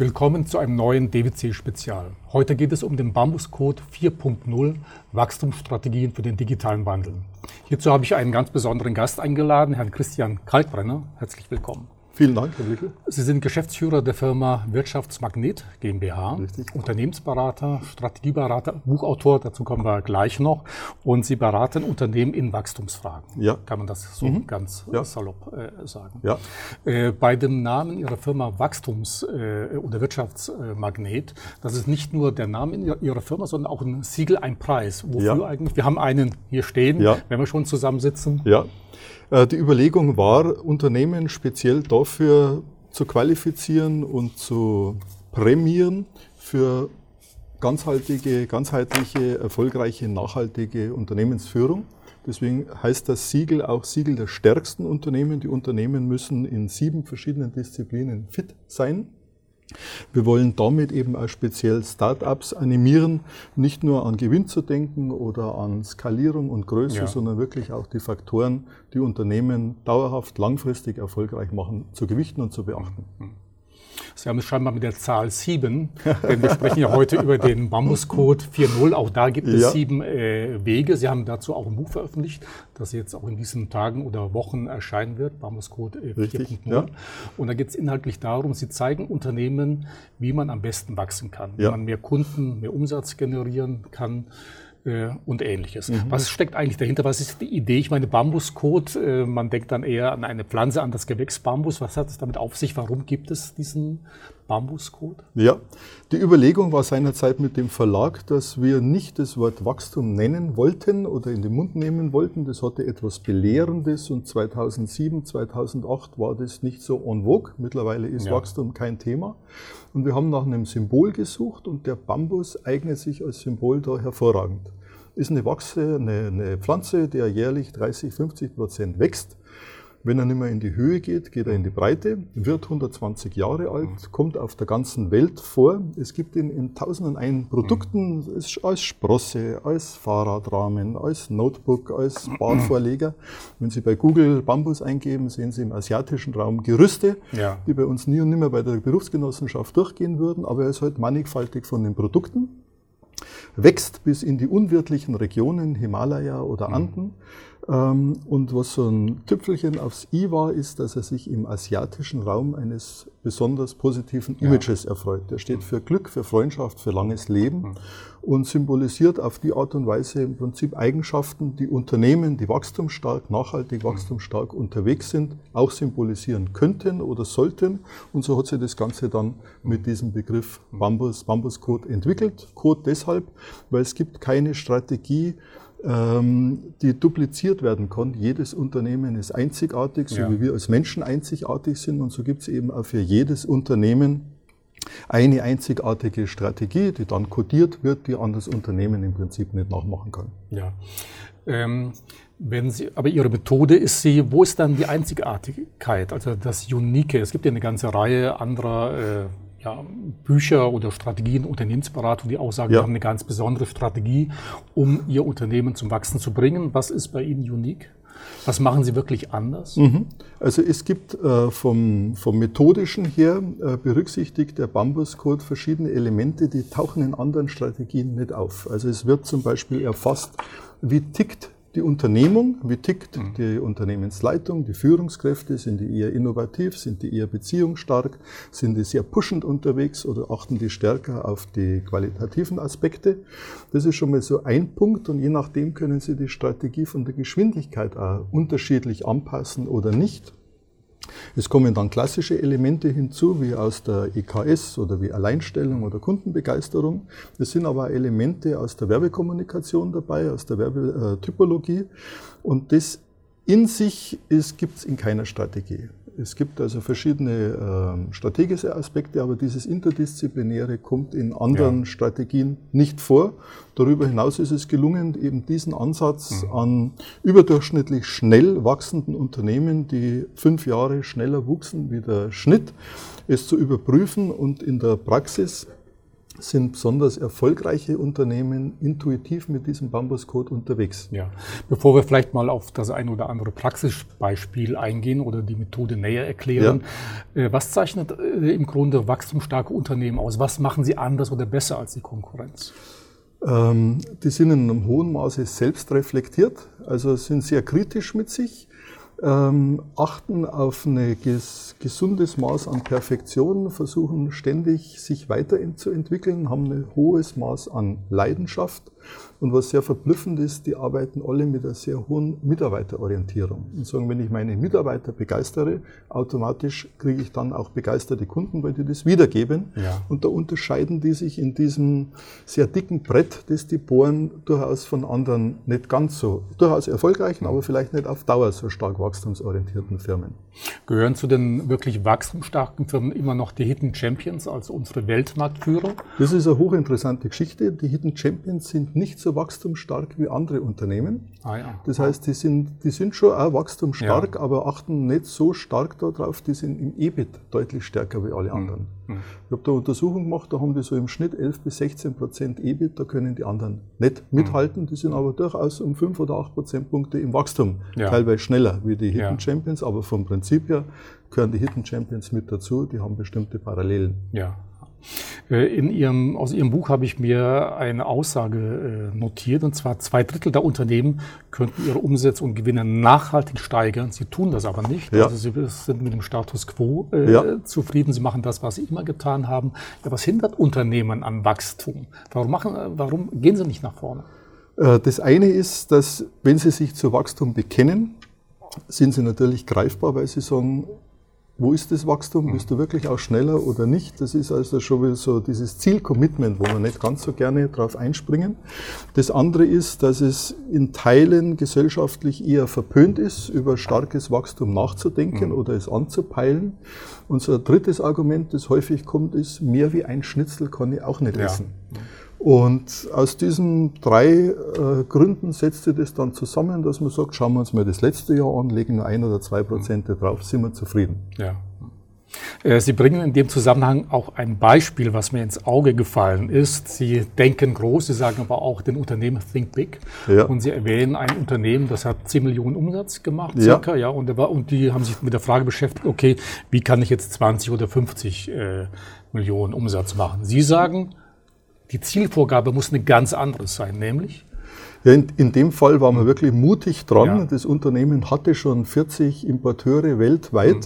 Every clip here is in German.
Willkommen zu einem neuen DWC-Spezial. Heute geht es um den Bambuscode 4.0 Wachstumsstrategien für den digitalen Wandel. Hierzu habe ich einen ganz besonderen Gast eingeladen, Herrn Christian Kalkbrenner. Herzlich willkommen. Vielen Dank, Herr Blickel. Sie sind Geschäftsführer der Firma Wirtschaftsmagnet GmbH, Richtig. Unternehmensberater, Strategieberater, Buchautor, dazu kommen wir gleich noch. Und Sie beraten Unternehmen in Wachstumsfragen. Ja. Kann man das so ganz Ja. salopp äh, sagen. Ja. Äh, bei dem Namen Ihrer Firma Wachstums- äh, oder Wirtschaftsmagnet, das ist nicht nur der Name Ihrer Firma, sondern auch ein Siegel, ein Preis. Wofür Ja. eigentlich? Wir haben einen hier stehen, Ja. wenn wir schon zusammensitzen. Ja. Äh, Die Überlegung war, Unternehmen speziell dafür zu qualifizieren und zu prämieren für ganzhaltige, ganzheitliche, erfolgreiche, nachhaltige Unternehmensführung. Deswegen heißt das Siegel auch Siegel der stärksten Unternehmen. Die Unternehmen müssen in sieben verschiedenen Disziplinen fit sein. Wir wollen damit eben auch speziell Startups animieren, nicht nur an Gewinn zu denken oder an Skalierung und Größe, Ja. sondern wirklich auch die Faktoren, die Unternehmen dauerhaft, langfristig erfolgreich machen, zu gewichten und zu beachten. Sie haben es scheinbar mit der Zahl 7, denn wir sprechen ja heute über den Bambuscode 4.0. Auch da gibt es Ja. sieben äh, Wege. Sie haben dazu auch ein Buch veröffentlicht, das jetzt auch in diesen Tagen oder Wochen erscheinen wird, Bambuscode äh, 4.0. Richtig, ja. Und da geht es inhaltlich darum, Sie zeigen Unternehmen, wie man am besten wachsen kann, wie Ja. man mehr Kunden, mehr Umsatz generieren kann äh, und ähnliches. Mhm. Was steckt eigentlich dahinter? Was ist die Idee? Ich meine, Bambuscode, äh, man denkt dann eher an eine Pflanze, an das Gewächs Bambus. Was hat es damit auf sich? Warum gibt es diesen Bambuscode? Ja, die Überlegung war seinerzeit mit dem Verlag, dass wir nicht das Wort Wachstum nennen wollten oder in den Mund nehmen wollten. Das hatte etwas Belehrendes und 2007, 2008 war das nicht so en vogue. Mittlerweile ist Ja. Wachstum kein Thema. Und wir haben nach einem Symbol gesucht und der Bambus eignet sich als Symbol da hervorragend. Ist eine Wachse, eine, eine Pflanze, der jährlich 30, 50 Prozent wächst. Wenn er nicht mehr in die Höhe geht, geht er in die Breite, wird 120 Jahre alt, kommt auf der ganzen Welt vor. Es gibt ihn in tausenden ein Produkten, es- als Sprosse, als Fahrradrahmen, als Notebook, als Barvorleger. Wenn Sie bei Google Bambus eingeben, sehen Sie im asiatischen Raum Gerüste, Ja. die bei uns nie und nimmer bei der Berufsgenossenschaft durchgehen würden, aber er ist halt mannigfaltig von den Produkten wächst bis in die unwirtlichen Regionen, Himalaya oder Anden. Ähm, Und was so ein Tüpfelchen aufs i war, ist, dass er sich im asiatischen Raum eines besonders positiven Images erfreut. Der steht für Glück, für Freundschaft, für langes Leben und symbolisiert auf die Art und Weise im Prinzip Eigenschaften, die Unternehmen, die wachstumsstark, nachhaltig wachstumsstark unterwegs sind, auch symbolisieren könnten oder sollten. Und so hat sich das Ganze dann mit diesem Begriff Bambus, Bambuscode entwickelt. Code deshalb, weil es gibt keine Strategie, die dupliziert werden kann. Jedes Unternehmen ist einzigartig, so Ja. wie wir als Menschen einzigartig sind. Und so gibt es eben auch für jedes Unternehmen eine einzigartige Strategie, die dann kodiert wird, die an das Unternehmen im Prinzip nicht nachmachen kann. Ja. Ähm, wenn Sie, aber Ihre Methode ist sie, wo ist dann die Einzigartigkeit, also das Unique? Es gibt ja eine ganze Reihe anderer äh, ja, Bücher oder Strategien, Unternehmensberatung, die auch sagen, Ja. wir haben eine ganz besondere Strategie, um Ihr Unternehmen zum Wachsen zu bringen. Was ist bei Ihnen unique? Was machen Sie wirklich anders? Mhm. Also es gibt äh, vom, vom methodischen her äh, berücksichtigt der Bambus-Code verschiedene Elemente, die tauchen in anderen Strategien nicht auf. Also es wird zum Beispiel erfasst, wie tickt die Unternehmung, wie tickt die Unternehmensleitung, die Führungskräfte, sind die eher innovativ, sind die eher beziehungsstark, sind die sehr pushend unterwegs oder achten die stärker auf die qualitativen Aspekte. Das ist schon mal so ein Punkt und je nachdem können Sie die Strategie von der Geschwindigkeit auch unterschiedlich anpassen oder nicht. Es kommen dann klassische Elemente hinzu, wie aus der EKS oder wie Alleinstellung oder Kundenbegeisterung. Es sind aber Elemente aus der Werbekommunikation dabei, aus der Werbetypologie. Und das in sich gibt es in keiner Strategie. Es gibt also verschiedene ähm, strategische Aspekte, aber dieses Interdisziplinäre kommt in anderen Ja. Strategien nicht vor. Darüber hinaus ist es gelungen, eben diesen Ansatz an überdurchschnittlich schnell wachsenden Unternehmen, die fünf Jahre schneller wuchsen wie der Schnitt, es zu überprüfen und in der Praxis sind besonders erfolgreiche Unternehmen intuitiv mit diesem Bambus-Code unterwegs. Ja. Bevor wir vielleicht mal auf das ein oder andere Praxisbeispiel eingehen oder die Methode näher erklären, ja. Äh, was zeichnet äh, im Grunde wachstumsstarke Unternehmen aus? Was machen sie anders oder besser als die Konkurrenz? Ähm, die sind in einem hohen Maße selbst reflektiert, also sind sehr kritisch mit sich ähm, achten auf ein ges gesundes Maß an Perfektion, versuchen ständig sich weiterzuentwickeln, haben ein hohes Maß an Leidenschaft und was sehr verblüffend ist, die arbeiten alle mit einer sehr hohen Mitarbeiterorientierung. Und sagen, wenn ich meine Mitarbeiter begeistere, automatisch kriege ich dann auch begeisterte Kunden, weil die das wiedergeben. Ja. Und da unterscheiden die sich in diesem sehr dicken Brett, das die bohren, durchaus von anderen nicht ganz so, durchaus erfolgreichen, aber vielleicht nicht auf Dauer so stark wachstumsorientierten Firmen. Gehören zu den wirklich wachstumsstarken Firmen immer noch die Hidden Champions als unsere Weltmarktführer? Das ist eine hochinteressante Geschichte. Die Hidden Champions sind nicht so wachstumsstark wie andere Unternehmen. Ah, ja. Das heißt, die sind, die sind schon auch wachstumsstark, ja. aber achten nicht so stark darauf. Die sind im EBIT deutlich stärker wie alle hm. anderen. Mhm. Ich habe da eine Untersuchung gemacht, da haben die so im Schnitt 11 bis 16 Prozent EBIT, da können die anderen nicht hm. mithalten. Die sind aber durchaus um 5 oder 8 Prozentpunkte im Wachstum, ja. teilweise schneller wie die Hidden Champions, aber vom Prinzip her gehören die Hidden Champions mit dazu, die haben bestimmte Parallelen. Ja, in ihrem, aus Ihrem Buch habe ich mir eine Aussage äh, notiert, und zwar zwei Drittel der Unternehmen könnten ihre Umsätze und Gewinne nachhaltig steigern. Sie tun das aber nicht. Ja. Also sie sind mit dem Status quo äh, ja. zufrieden. Sie machen das, was sie immer getan haben. Ja, was hindert Unternehmen an Wachstum? Warum, machen, warum gehen sie nicht nach vorne? Das eine ist, dass wenn sie sich zu Wachstum bekennen, sind sie natürlich greifbar, weil sie sagen, wo ist das Wachstum? Mhm. Bist du wirklich auch schneller oder nicht? Das ist also schon wieder so dieses Zielcommitment, wo wir nicht ganz so gerne drauf einspringen. Das andere ist, dass es in Teilen gesellschaftlich eher verpönt ist, über starkes Wachstum nachzudenken mhm. oder es anzupeilen. Ein drittes Argument, das häufig kommt, ist, mehr wie ein Schnitzel kann ich auch nicht ja. Und aus diesen drei äh, Gründen setzt sich das dann zusammen, dass man sagt, schauen wir uns mal das letzte Jahr an, legen nur ein oder zwei Prozent drauf, sind wir zufrieden. Ja. Äh, Sie bringen in dem Zusammenhang auch ein Beispiel, was mir ins Auge gefallen ist. Sie denken groß, Sie sagen aber auch den Unternehmen Think Big. Ja. Und Sie erwähnen ein Unternehmen, das hat 10 Millionen Umsatz gemacht, circa, ja. ja und, und, die haben sich mit der Frage beschäftigt, okay, wie kann ich jetzt 20 oder 50 äh, Millionen Umsatz machen? Sie sagen, die Zielvorgabe muss eine ganz andere sein, nämlich? Ja, in, in dem Fall waren wir wirklich mutig dran. Ja. Das Unternehmen hatte schon 40 Importeure weltweit. Mhm.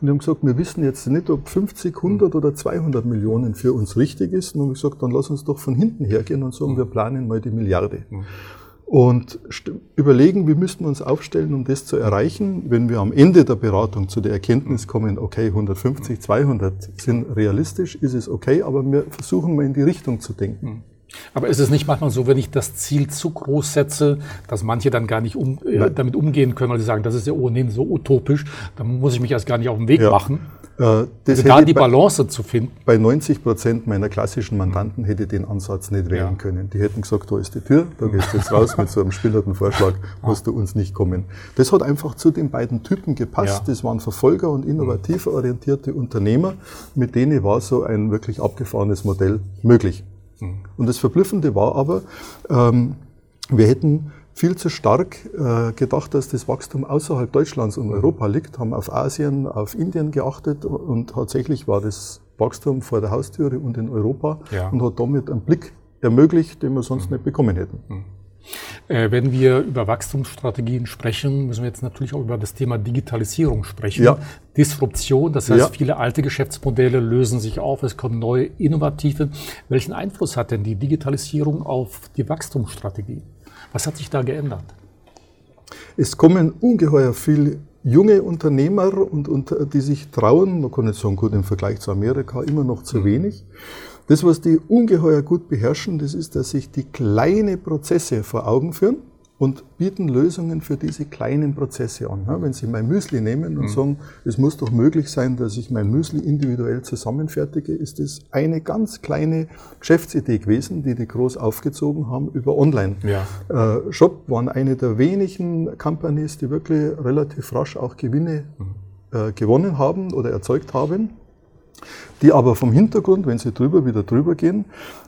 Und wir haben gesagt, wir wissen jetzt nicht, ob 50, 100 mhm. oder 200 Millionen für uns richtig ist. Und haben gesagt, dann lass uns doch von hinten hergehen und sagen, mhm. wir planen mal die Milliarde. Mhm und überlegen, wie müssten wir uns aufstellen, um das zu erreichen. Wenn wir am Ende der Beratung zu der Erkenntnis kommen, okay, 150, 200 sind realistisch, ist es okay, aber wir versuchen mal in die Richtung zu denken. Aber ist es nicht manchmal so, wenn ich das Ziel zu groß setze, dass manche dann gar nicht um, äh, damit umgehen können, weil sie sagen, das ist ja ohnehin so utopisch, dann muss ich mich erst gar nicht auf den Weg ja. machen. Äh, also die Balance bei, zu finden. Bei 90 Prozent meiner klassischen Mandanten hätte ich den Ansatz nicht wählen ja. können. Die hätten gesagt, da ist die Tür, da gehst du jetzt raus mit so einem spinnerten Vorschlag, musst du uns nicht kommen. Das hat einfach zu den beiden Typen gepasst. Ja. Das waren Verfolger und innovativ orientierte Unternehmer. Mit denen war so ein wirklich abgefahrenes Modell möglich. Mhm. Und das Verblüffende war aber, ähm, wir hätten viel zu stark äh, gedacht, dass das Wachstum außerhalb Deutschlands und Europa liegt, haben auf Asien, auf Indien geachtet und tatsächlich war das Wachstum vor der Haustüre und in Europa ja. und hat damit einen Blick ermöglicht, den wir sonst mhm. nicht bekommen hätten. Mhm. Äh, wenn wir über Wachstumsstrategien sprechen, müssen wir jetzt natürlich auch über das Thema Digitalisierung sprechen. Ja. Disruption, das heißt, ja. viele alte Geschäftsmodelle lösen sich auf, es kommen neue, innovative. Welchen Einfluss hat denn die Digitalisierung auf die Wachstumsstrategie? Was hat sich da geändert? Es kommen ungeheuer viele junge Unternehmer und, und die sich trauen, man kann nicht sagen, gut, im Vergleich zu Amerika immer noch zu mhm. wenig. Das, was die ungeheuer gut beherrschen, das ist, dass sich die kleine Prozesse vor Augen führen und bieten Lösungen für diese kleinen Prozesse an. Wenn Sie mein Müsli nehmen und mhm. sagen, es muss doch möglich sein, dass ich mein Müsli individuell zusammenfertige, ist es eine ganz kleine Geschäftsidee gewesen, die die groß aufgezogen haben über Online-Shop, ja. äh, waren eine der wenigen Companies, die wirklich relativ rasch auch Gewinne mhm. äh, gewonnen haben oder erzeugt haben. Die aber vom Hintergrund, wenn sie drüber wieder drüber gehen,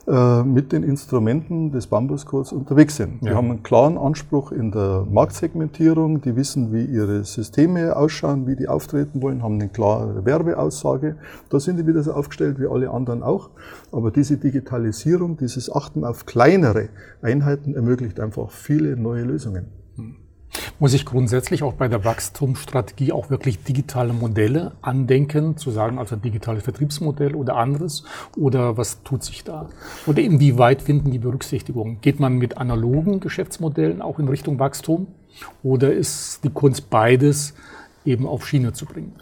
äh, mit den Instrumenten des Bambuscodes unterwegs sind. Ja. Die haben einen klaren Anspruch in der Marktsegmentierung, die wissen, wie ihre Systeme ausschauen, wie die auftreten wollen, haben eine klare Werbeaussage. Da sind die wieder so aufgestellt wie alle anderen auch. Aber diese Digitalisierung, dieses Achten auf kleinere Einheiten ermöglicht einfach viele neue Lösungen. Hm. Muss ich grundsätzlich auch bei der Wachstumsstrategie auch wirklich digitale Modelle andenken, zu sagen, also digitales Vertriebsmodell oder anderes? Oder was tut sich da? Oder inwieweit finden die Berücksichtigung? Geht man mit analogen Geschäftsmodellen auch in Richtung Wachstum? Oder ist die Kunst beides eben auf Schiene zu bringen?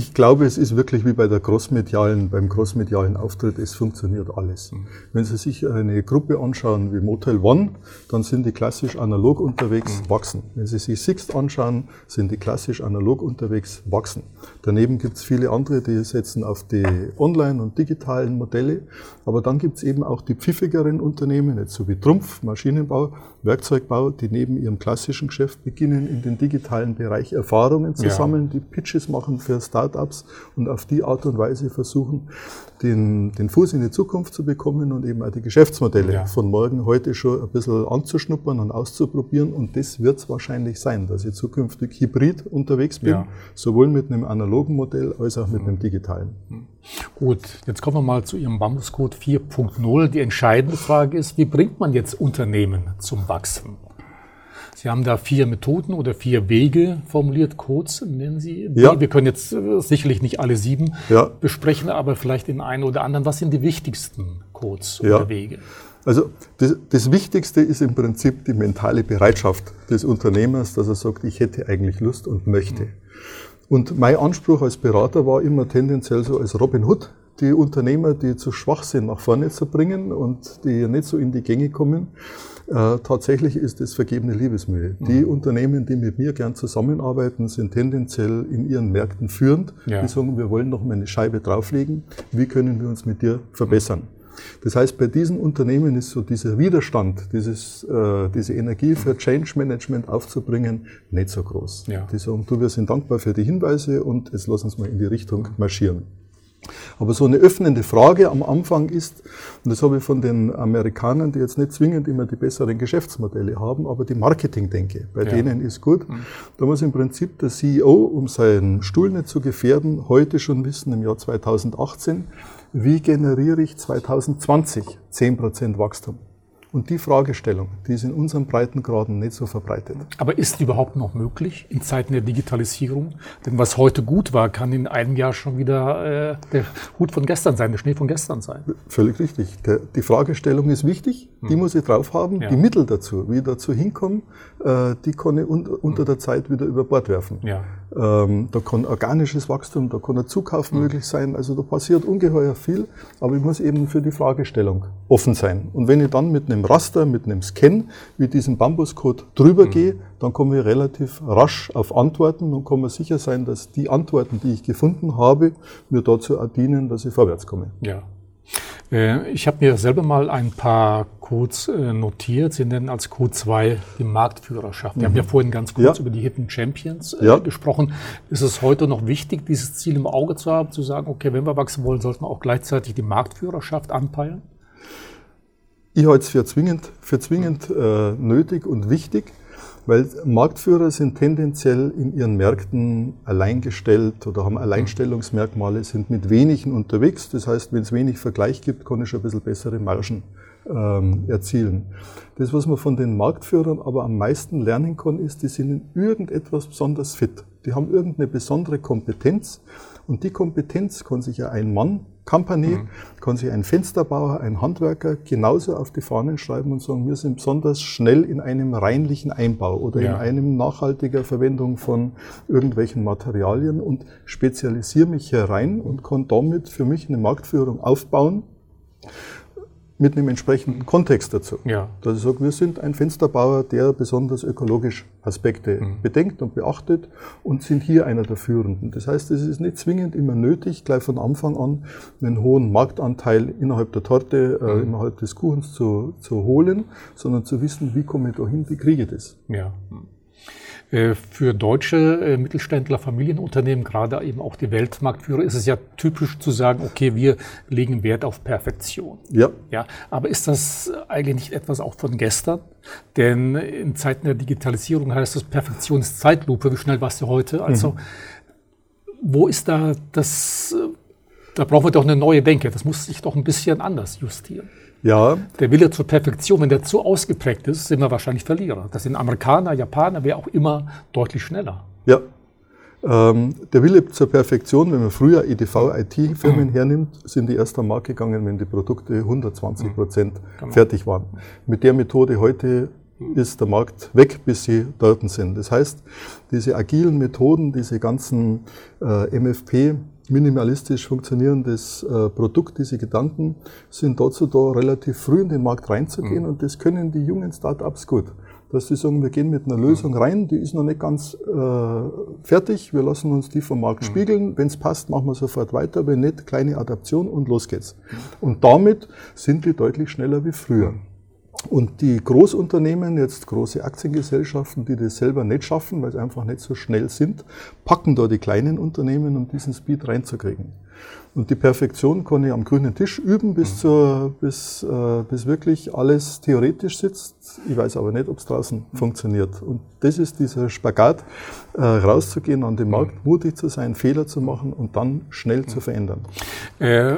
Ich glaube, es ist wirklich wie bei der großmedialen, beim großmedialen Auftritt, es funktioniert alles. Mhm. Wenn Sie sich eine Gruppe anschauen wie Motel One, dann sind die klassisch analog unterwegs, mhm. wachsen. Wenn Sie sich Sixt anschauen, sind die klassisch analog unterwegs, wachsen. Daneben gibt es viele andere, die setzen auf die online- und digitalen Modelle. Aber dann gibt es eben auch die pfiffigeren Unternehmen, jetzt so wie Trumpf, Maschinenbau, Werkzeugbau, die neben ihrem klassischen Geschäft beginnen, in den digitalen Bereich Erfahrungen zu ja. sammeln, die Pitches machen für Start Startups und auf die Art und Weise versuchen, den, den Fuß in die Zukunft zu bekommen und eben auch die Geschäftsmodelle ja. von morgen heute schon ein bisschen anzuschnuppern und auszuprobieren. Und das wird es wahrscheinlich sein, dass ich zukünftig hybrid unterwegs bin, ja. sowohl mit einem analogen Modell als auch mit einem digitalen. Gut, jetzt kommen wir mal zu Ihrem Bambuscode 4.0. Die entscheidende Frage ist, wie bringt man jetzt Unternehmen zum Wachsen? Sie haben da vier Methoden oder vier Wege formuliert, Codes nennen Sie. Ja. Wir können jetzt äh, sicherlich nicht alle sieben ja. besprechen, aber vielleicht den einen oder anderen. Was sind die wichtigsten Codes ja. oder Wege? Also das, das, Wichtigste ist im Prinzip die mentale Bereitschaft des Unternehmers, dass er sagt, ich hätte eigentlich Lust und möchte. Und mein Anspruch als Berater war immer tendenziell so als Robin Hood, die Unternehmer, die zu schwach sind, nach vorne zu bringen und die nicht so in die Gänge kommen. Äh, tatsächlich ist es vergebene Liebesmühe. Mhm. Die Unternehmen, die mit mir gern zusammenarbeiten, sind tendenziell in ihren Märkten führend. Ja. Die sagen, wir wollen noch mal eine Scheibe drauflegen. Wie können wir uns mit dir verbessern? Das heißt, bei diesen Unternehmen ist so dieser Widerstand, dieses, äh, diese Energie für Change Management aufzubringen, nicht so groß. Ja. Die sagen, du, wir sind dankbar für die Hinweise und jetzt lass uns mal in die Richtung marschieren. Aber so eine öffnende Frage am Anfang ist, und das habe ich von den Amerikanern, die jetzt nicht zwingend immer die besseren Geschäftsmodelle haben, aber die Marketingdenke, bei ja. denen ist gut. Mhm. Da muss im Prinzip der CEO, um seinen Stuhl nicht zu gefährden, heute schon wissen, im Jahr 2018, wie generiere ich 2020 10% Wachstum? Und die Fragestellung, die ist in unseren Breitengraden nicht so verbreitet. Aber ist überhaupt noch möglich in Zeiten der Digitalisierung? Denn was heute gut war, kann in einem Jahr schon wieder äh, der Hut von gestern sein, der Schnee von gestern sein. Völlig richtig. Der, die Fragestellung ist wichtig, die hm. muss ich drauf haben. Ja. Die Mittel dazu, wie ich dazu hinkomme, äh, die kann ich un unter der Zeit wieder über Bord werfen. Ja. Ähm, da kann organisches Wachstum, da kann ein Zukauf mhm. möglich sein. Also da passiert ungeheuer viel, aber ich muss eben für die Fragestellung offen sein. Und wenn ich dann mit einem Raster, mit einem Scan, wie diesem Bambuscode drüber mhm. gehe, dann komme ich relativ rasch auf Antworten und kann mir sicher sein, dass die Antworten, die ich gefunden habe, mir dazu dienen, dass ich vorwärts komme. Ja. Äh, ich habe mir selber mal ein paar Codes äh, notiert. Sie nennen als Code 2 die Marktführerschaft. Wir mhm. haben ja vorhin ganz kurz ja. über die Hidden Champions äh, ja. gesprochen. Ist es heute noch wichtig, dieses Ziel im Auge zu haben, zu sagen, okay, wenn wir wachsen wollen, sollten wir auch gleichzeitig die Marktführerschaft anpeilen? Ich halte es für zwingend, für zwingend äh, nötig und wichtig. Weil Marktführer sind tendenziell in ihren Märkten alleingestellt oder haben Alleinstellungsmerkmale, sind mit wenigen unterwegs. Das heißt, wenn es wenig Vergleich gibt, kann ich ein bisschen bessere Margen ähm, erzielen. Das, was man von den Marktführern aber am meisten lernen kann, ist, die sind in irgendetwas besonders fit. Die haben irgendeine besondere Kompetenz und die Kompetenz kann sich ja ein Mann Company, mhm. kann sich ein Fensterbauer, ein Handwerker genauso auf die Fahnen schreiben und sagen, wir sind besonders schnell in einem reinlichen Einbau oder ja. in einem nachhaltiger Verwendung von irgendwelchen Materialien und spezialisiere mich herein und kann damit für mich eine Marktführung aufbauen mit einem entsprechenden Kontext dazu. Ja. Dass ich sage, wir sind ein Fensterbauer, der besonders ökologisch Aspekte mhm. bedenkt und beachtet und sind hier einer der Führenden. Das heißt, es ist nicht zwingend immer nötig, gleich von Anfang an einen hohen Marktanteil innerhalb der Torte, äh, mhm. innerhalb des Kuchens zu, zu holen, sondern zu wissen, wie komme ich da hin, wie kriege ich das. Ja. Äh, für deutsche äh, Mittelständler, Familienunternehmen, gerade eben auch die Weltmarktführer, ist es ja typisch zu sagen, okay, wir legen Wert auf Perfektion. Ja. Ja, aber ist das eigentlich nicht etwas auch von gestern? Denn in Zeiten der Digitalisierung heißt das Perfektionszeitlupe. Wie schnell warst du heute? Also, mhm. wo ist da das, da brauchen wir doch eine neue Denke. Das muss sich doch ein bisschen anders justieren. Ja. Der Wille zur Perfektion, wenn der zu ausgeprägt ist, sind wir wahrscheinlich Verlierer. Das sind Amerikaner, Japaner, wer auch immer, deutlich schneller. Ja. Ähm, der Wille zur Perfektion, wenn man früher EDV, IT-Firmen mhm. hernimmt, sind die erst am Markt gegangen, wenn die Produkte 120 Prozent mhm. genau. fertig waren. Mit der Methode heute ist der Markt weg, bis sie dort sind. Das heißt, diese agilen Methoden, diese ganzen äh, MFP, minimalistisch funktionierendes äh, Produkt, diese Gedanken sind dazu da, relativ früh in den Markt reinzugehen mhm. und das können die jungen Startups gut. Dass sie sagen, wir gehen mit einer Lösung rein, die ist noch nicht ganz äh, fertig, wir lassen uns die vom Markt mhm. spiegeln, wenn es passt, machen wir sofort weiter, wenn nicht, kleine Adaption und los geht's. Mhm. Und damit sind wir deutlich schneller wie früher. Und die Großunternehmen, jetzt große Aktiengesellschaften, die das selber nicht schaffen, weil sie einfach nicht so schnell sind, packen da die kleinen Unternehmen, um diesen Speed reinzukriegen. Und die Perfektion kann ich am grünen Tisch üben, bis, mhm. zur, bis, äh, bis wirklich alles theoretisch sitzt. Ich weiß aber nicht, ob es draußen mhm. funktioniert. Und das ist dieser Spagat, äh, rauszugehen an den mhm. Markt, mutig zu sein, Fehler zu machen und dann schnell zu verändern. Äh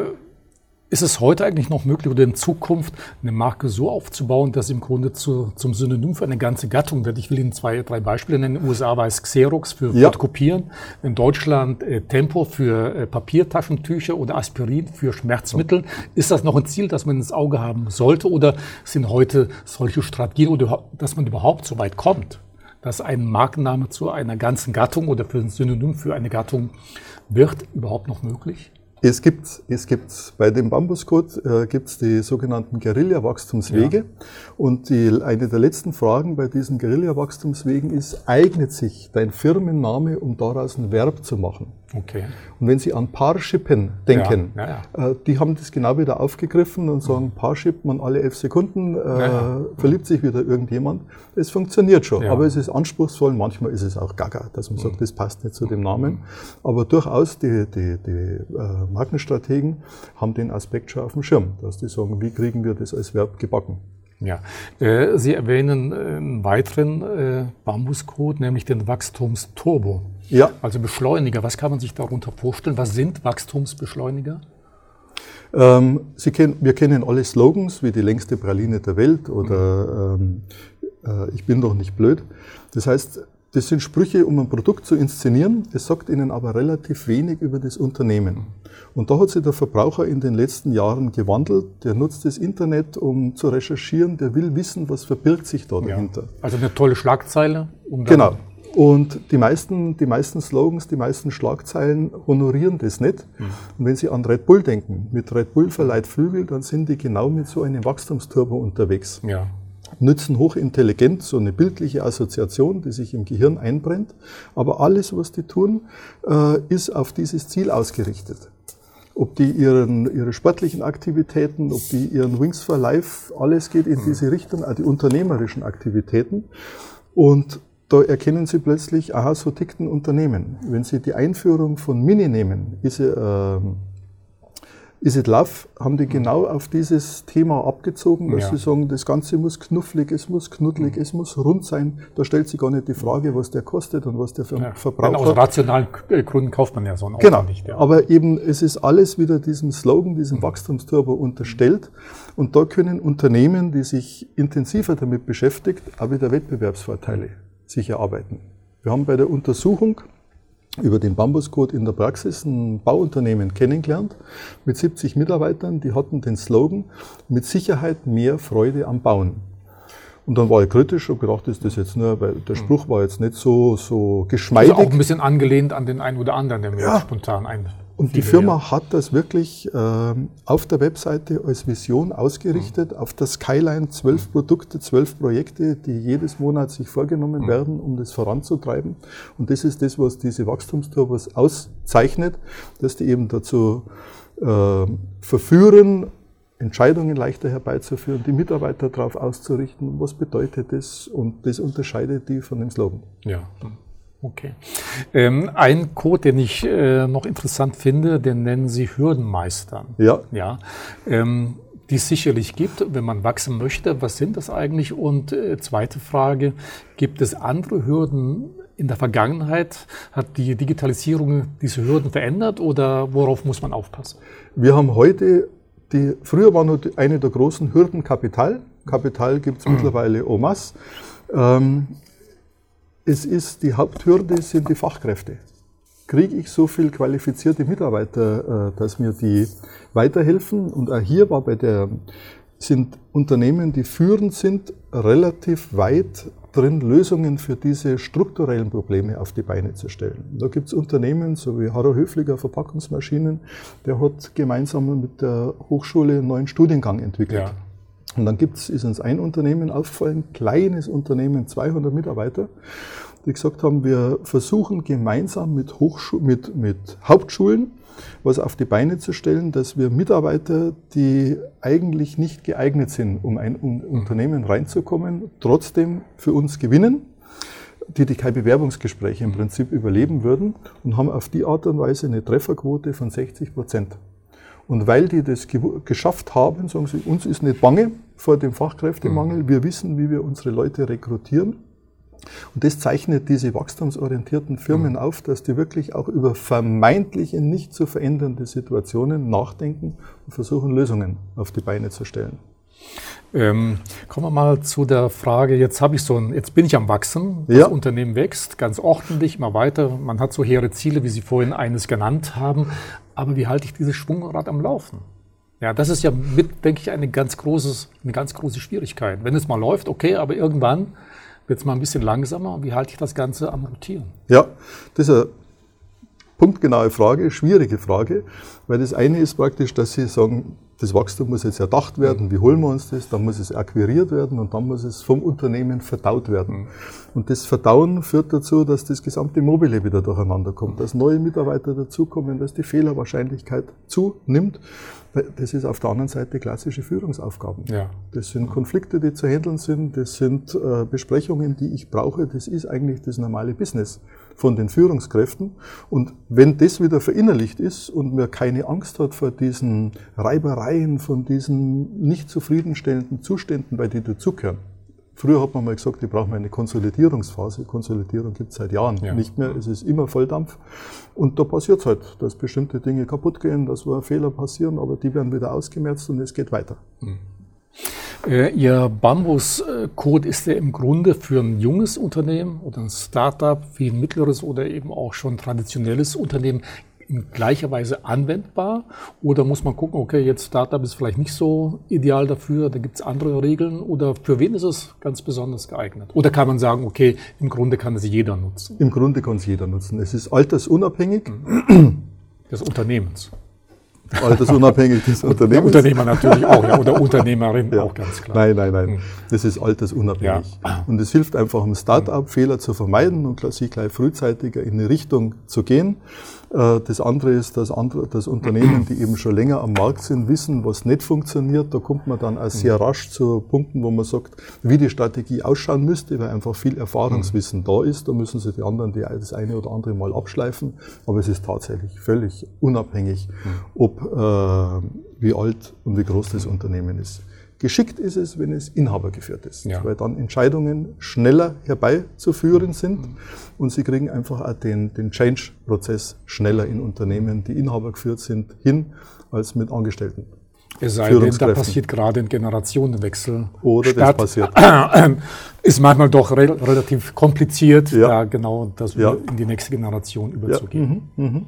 ist es heute eigentlich noch möglich oder in Zukunft eine Marke so aufzubauen, dass sie im Grunde zu, zum Synonym für eine ganze Gattung wird? Ich will Ihnen zwei, drei Beispiele nennen. In den USA war es Xerox für ja. Fotokopieren, in Deutschland äh, Tempo für äh, Papiertaschentücher oder Aspirin für Schmerzmittel. Ist das noch ein Ziel, das man ins Auge haben sollte oder sind heute solche Strategien oder dass man überhaupt so weit kommt, dass ein Markenname zu einer ganzen Gattung oder für ein Synonym für eine Gattung wird überhaupt noch möglich? Es gibt, es gibt bei dem Bambuscode äh, gibt es die sogenannten Guerilla-Wachstumswege. Ja. Und die, eine der letzten Fragen bei diesen Guerilla-Wachstumswegen ist, eignet sich dein Firmenname, um daraus ein Verb zu machen? Okay. Und wenn Sie an Paarshippen denken, ja, ja, ja. Äh, die haben das genau wieder aufgegriffen und sagen, mhm. Paarship, man alle elf Sekunden äh, verliebt sich wieder irgendjemand. Es funktioniert schon, aber es ist anspruchsvoll. Manchmal ist es auch gaga, dass man mhm. sagt, das passt nicht zu dem Namen. Mhm. Aber durchaus die, die, die äh, Markenstrategen haben den Aspekt schon auf dem Schirm, dass die sagen, wie kriegen wir das als Verb gebacken. Ja, äh, Sie erwähnen einen weiteren äh, Bambuscode, nämlich den Wachstumsturbo. Ja. Also Beschleuniger. Was kann man sich darunter vorstellen? Was sind Wachstumsbeschleuniger? Ähm, kennen, wir kennen alle Slogans wie die längste Praline der Welt oder ähm, äh, ich bin doch nicht blöd. Das heißt, das sind Sprüche, um ein Produkt zu inszenieren. Es sagt ihnen aber relativ wenig über das Unternehmen. Und da hat sich der Verbraucher in den letzten Jahren gewandelt. Der nutzt das Internet, um zu recherchieren. Der will wissen, was verbirgt sich da dahinter. Ja. Also eine tolle Schlagzeile. Um genau. Und die meisten, die meisten Slogans, die meisten Schlagzeilen honorieren das nicht. Mhm. Und wenn Sie an Red Bull denken, mit Red Bull verleiht Flügel, dann sind die genau mit so einem Wachstumsturbo unterwegs. Ja. Nützen hochintelligent, so eine bildliche Assoziation, die sich im Gehirn einbrennt. Aber alles, was die tun, äh, ist auf dieses Ziel ausgerichtet ob die ihren, ihre sportlichen Aktivitäten, ob die ihren Wings for Life, alles geht in mhm. diese Richtung, auch die unternehmerischen Aktivitäten. Und da erkennen Sie plötzlich, aha, so tickt ein Unternehmen. Wenn Sie die Einführung von Mini nehmen, ist, äh, Is It Love, haben die genau auf dieses Thema abgezogen, dass ja. sie sagen, das Ganze muss knufflig, es muss knuddelig, mhm. es muss rund sein. Da stellt sich gar nicht die Frage, was der kostet und was der für ja. Verbraucher... Aus rationalen Gründen kauft man ja so ein Auto genau. nicht. Ja. Aber eben, es ist alles wieder diesem Slogan, diesem mhm. Wachstumsturbo unterstellt. Und da können Unternehmen, die sich intensiver damit beschäftigt, auch wieder Wettbewerbsvorteile sich erarbeiten. Wir haben bei der Untersuchung über den Bambuscode in der Praxis ein Bauunternehmen kennengelernt mit 70 Mitarbeitern, die hatten den Slogan mit Sicherheit mehr Freude am Bauen. Und dann war ich kritisch und gedacht, ist das jetzt nur, weil der Spruch war jetzt nicht so, so geschmeidig. Also auch ein bisschen angelehnt an den einen oder anderen, der mir ja. spontan ein, und die Firma ja. hat das wirklich äh, auf der Webseite als Vision ausgerichtet, mhm. auf der Skyline zwölf mhm. Produkte, zwölf Projekte, die jedes Monat sich vorgenommen mhm. werden, um das voranzutreiben. Und das ist das, was diese Wachstumsturbos auszeichnet, dass die eben dazu äh, verführen, Entscheidungen leichter herbeizuführen, die Mitarbeiter darauf auszurichten, was bedeutet das und das unterscheidet die von dem Slogan. Ja. Okay. Ähm, ein Code, den ich äh, noch interessant finde, den nennen Sie Hürdenmeistern. Ja. Ja. Ähm, die es sicherlich gibt, wenn man wachsen möchte. Was sind das eigentlich? Und äh, zweite Frage, gibt es andere Hürden in der Vergangenheit? Hat die Digitalisierung diese Hürden verändert oder worauf muss man aufpassen? Wir haben heute, die, früher war nur eine der großen Hürden Kapital. Kapital gibt es mhm. mittlerweile masse. Ähm, es ist die Haupthürde sind die Fachkräfte. Kriege ich so viel qualifizierte Mitarbeiter, äh, dass mir die weiterhelfen? Und auch hier war bei der sind Unternehmen, die führend sind, relativ weit drin, Lösungen für diese strukturellen Probleme auf die Beine zu stellen. Da gibt es Unternehmen, so wie Harro Höfliger Verpackungsmaschinen, der hat gemeinsam mit der Hochschule einen neuen Studiengang entwickelt. Ja. Und dann gibt's, ist uns ein Unternehmen aufgefallen, kleines Unternehmen, 200 Mitarbeiter, die gesagt haben, wir versuchen gemeinsam mit, Hochschu mit, mit Hauptschulen was auf die Beine zu stellen, dass wir Mitarbeiter, die eigentlich nicht geeignet sind, um ein Unternehmen reinzukommen, trotzdem für uns gewinnen, die die keine Bewerbungsgespräche im Prinzip überleben würden und haben auf die Art und Weise eine Trefferquote von 60 Prozent. Und weil die das geschafft haben, sagen sie, uns ist nicht bange vor dem Fachkräftemangel, mhm. wir wissen, wie wir unsere Leute rekrutieren. Und das zeichnet diese wachstumsorientierten Firmen mhm. auf, dass die wirklich auch über vermeintliche, nicht zu verändernde Situationen nachdenken und versuchen, Lösungen auf die Beine zu stellen. Ähm, kommen wir mal zu der Frage, jetzt habe ich so ein, jetzt bin ich am Wachsen, das ja. Unternehmen wächst ganz ordentlich, immer weiter, man hat so hehre Ziele, wie Sie vorhin eines genannt haben, aber wie halte ich dieses Schwungrad am Laufen? Ja, das ist ja mit, denke ich, eine ganz, großes, eine ganz große Schwierigkeit. Wenn es mal läuft, okay, aber irgendwann wird es mal ein bisschen langsamer. Wie halte ich das Ganze am Rotieren? Ja, das ist eine punktgenaue Frage, schwierige Frage, weil das eine ist praktisch, dass Sie sagen, das Wachstum muss jetzt erdacht werden, wie holen wir uns das, dann muss es akquiriert werden und dann muss es vom Unternehmen verdaut werden. Mhm. Und das Verdauen führt dazu, dass das gesamte Mobile wieder durcheinander kommt, dass neue Mitarbeiter dazukommen, dass die Fehlerwahrscheinlichkeit zunimmt. Das ist auf der anderen Seite klassische Führungsaufgaben. Ja. Das sind Konflikte, die zu handeln sind, das sind äh, Besprechungen, die ich brauche, das ist eigentlich das normale Business von den Führungskräften. Und wenn das wieder verinnerlicht ist und man keine Angst hat vor diesen Reibereien, von diesen nicht zufriedenstellenden Zuständen, bei denen dazugehören. Früher hat man mal gesagt, die brauchen eine Konsolidierungsphase. Konsolidierung gibt es seit Jahren ja. nicht mehr. Es ist immer Volldampf. Und da passiert es halt, dass bestimmte Dinge kaputt gehen, dass Fehler passieren, aber die werden wieder ausgemerzt und es geht weiter. Mhm. Äh, Ihr Bambus-Code ist ja im Grunde für ein junges Unternehmen oder ein Startup wie ein mittleres oder eben auch schon traditionelles Unternehmen in gleicher Weise anwendbar? Oder muss man gucken, okay, jetzt Startup ist vielleicht nicht so ideal dafür, da gibt es andere Regeln? Oder für wen ist es ganz besonders geeignet? Oder kann man sagen, okay, im Grunde kann es jeder nutzen? Im Grunde kann es jeder nutzen. Es ist altersunabhängig. Des Unternehmens. Altersunabhängig des Unternehmens. Der Unternehmer natürlich auch, ja, oder Unternehmerin ja. auch ganz klar. Nein, nein, nein. Hm. Das ist altersunabhängig. Ja. Und es hilft einfach, um Start-up Fehler zu vermeiden und sich gleich frühzeitiger in eine Richtung zu gehen. Äh, das andere ist, dass, andere, dass Unternehmen, die eben schon länger am Markt sind, wissen, was nicht funktioniert. Da kommt man dann auch sehr rasch zu Punkten, wo man sagt, wie die Strategie ausschauen müsste, weil einfach viel Erfahrungswissen mhm. da ist. Da müssen sich die anderen die, das eine oder andere mal abschleifen. Aber es ist tatsächlich völlig unabhängig, mhm. ob äh, wie alt und wie groß das Unternehmen ist. Geschickt ist es, wenn es inhabergeführt ist, ja. weil dann Entscheidungen schneller herbeizuführen sind und sie kriegen einfach auch den, den Change-Prozess schneller in Unternehmen, die inhabergeführt sind, hin als mit Angestellten. Es sei denn, da passiert gerade ein Generationenwechsel. Oder statt, das passiert. ist manchmal doch re relativ kompliziert, ja. da genau das ja. in die nächste Generation überzugehen. Ja. Mhm. Mhm.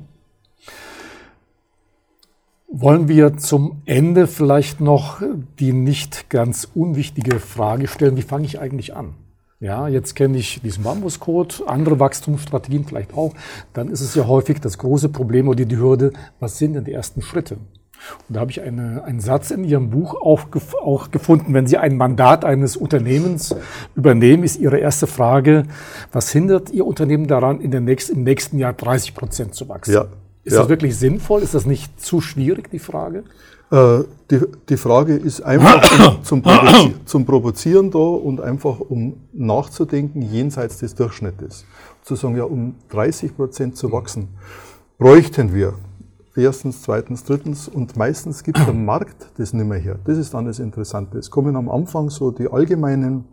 Wollen wir zum Ende vielleicht noch die nicht ganz unwichtige Frage stellen, wie fange ich eigentlich an? Ja, jetzt kenne ich diesen Bambuscode, andere Wachstumsstrategien vielleicht auch. Dann ist es ja häufig das große Problem oder die Hürde, was sind denn die ersten Schritte? Und da habe ich eine, einen Satz in Ihrem Buch auch, auch gefunden. Wenn Sie ein Mandat eines Unternehmens übernehmen, ist Ihre erste Frage, was hindert Ihr Unternehmen daran, in den nächsten, im nächsten Jahr 30 Prozent zu wachsen? Ja. Ist ja. das wirklich sinnvoll? Ist das nicht zu schwierig, die Frage? Äh, die, die Frage ist einfach zum, Provozi zum Provozieren da und einfach um nachzudenken jenseits des Durchschnittes. Zu sagen, ja, um 30 Prozent zu wachsen, bräuchten wir erstens, zweitens, drittens und meistens gibt der Markt das nicht mehr her. Das ist dann das Interessante. Es kommen am Anfang so die allgemeinen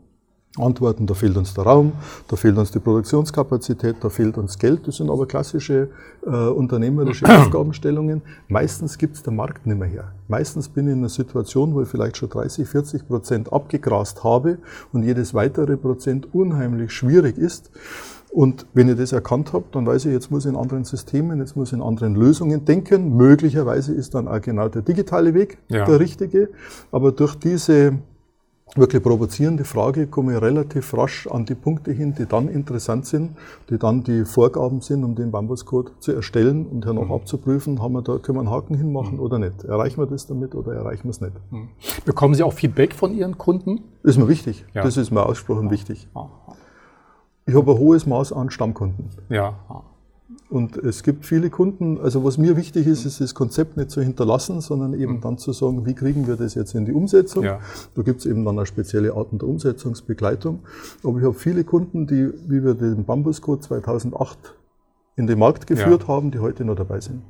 Antworten, da fehlt uns der Raum, da fehlt uns die Produktionskapazität, da fehlt uns Geld. Das sind aber klassische äh, unternehmerische Aufgabenstellungen. Meistens gibt es der Markt nicht mehr her. Meistens bin ich in einer Situation, wo ich vielleicht schon 30, 40 Prozent abgegrast habe und jedes weitere Prozent unheimlich schwierig ist. Und wenn ich das erkannt habe, dann weiß ich, jetzt muss ich in anderen Systemen, jetzt muss ich in anderen Lösungen denken. Möglicherweise ist dann auch genau der digitale Weg ja. der richtige. Aber durch diese wirklich provozierende Frage komme ich relativ rasch an die Punkte hin, die dann interessant sind, die dann die Vorgaben sind, um den Bambuscode zu erstellen und hernach mhm. abzuprüfen, haben wir da, können wir einen Haken hinmachen mhm. oder nicht. Erreichen wir das damit oder erreichen wir es nicht. Mhm. Bekommen Sie auch Feedback von Ihren Kunden? ist mir wichtig. Ja. Das ist mir ausgesprochen ja. wichtig. Ich habe ein hohes Maß an Stammkunden. Ja. Und es gibt viele Kunden, also was mir wichtig ist, ist das Konzept nicht zu hinterlassen, sondern eben mhm. dann zu sagen, wie kriegen wir das jetzt in die Umsetzung. Ja. Da gibt es eben dann eine spezielle Art der Umsetzungsbegleitung. Aber ich habe viele Kunden, die, wie wir den Bambuscode 2008 in den Markt geführt ja. haben, die heute noch dabei sind.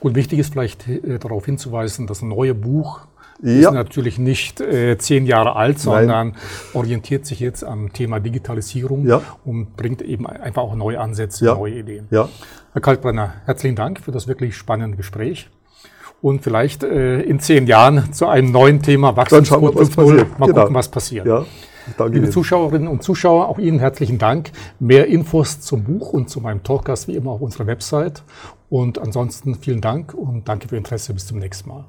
Gut, wichtig ist vielleicht äh, darauf hinzuweisen, das neue Buch ja. ist natürlich nicht äh, zehn Jahre alt, sondern Nein. orientiert sich jetzt am Thema Digitalisierung ja. und bringt eben einfach auch neue Ansätze, ja. neue Ideen. Ja. Herr Kaltbrenner, herzlichen Dank für das wirklich spannende Gespräch. Und vielleicht äh, in zehn Jahren zu einem neuen Thema Wachstumscode 5.0 mal genau. gucken, was passiert. Ja. Danke Liebe Ihnen. Zuschauerinnen und Zuschauer, auch Ihnen herzlichen Dank. Mehr Infos zum Buch und zu meinem Talkgast wie immer auf unserer Website. Und ansonsten vielen Dank und danke für Ihr Interesse. Bis zum nächsten Mal.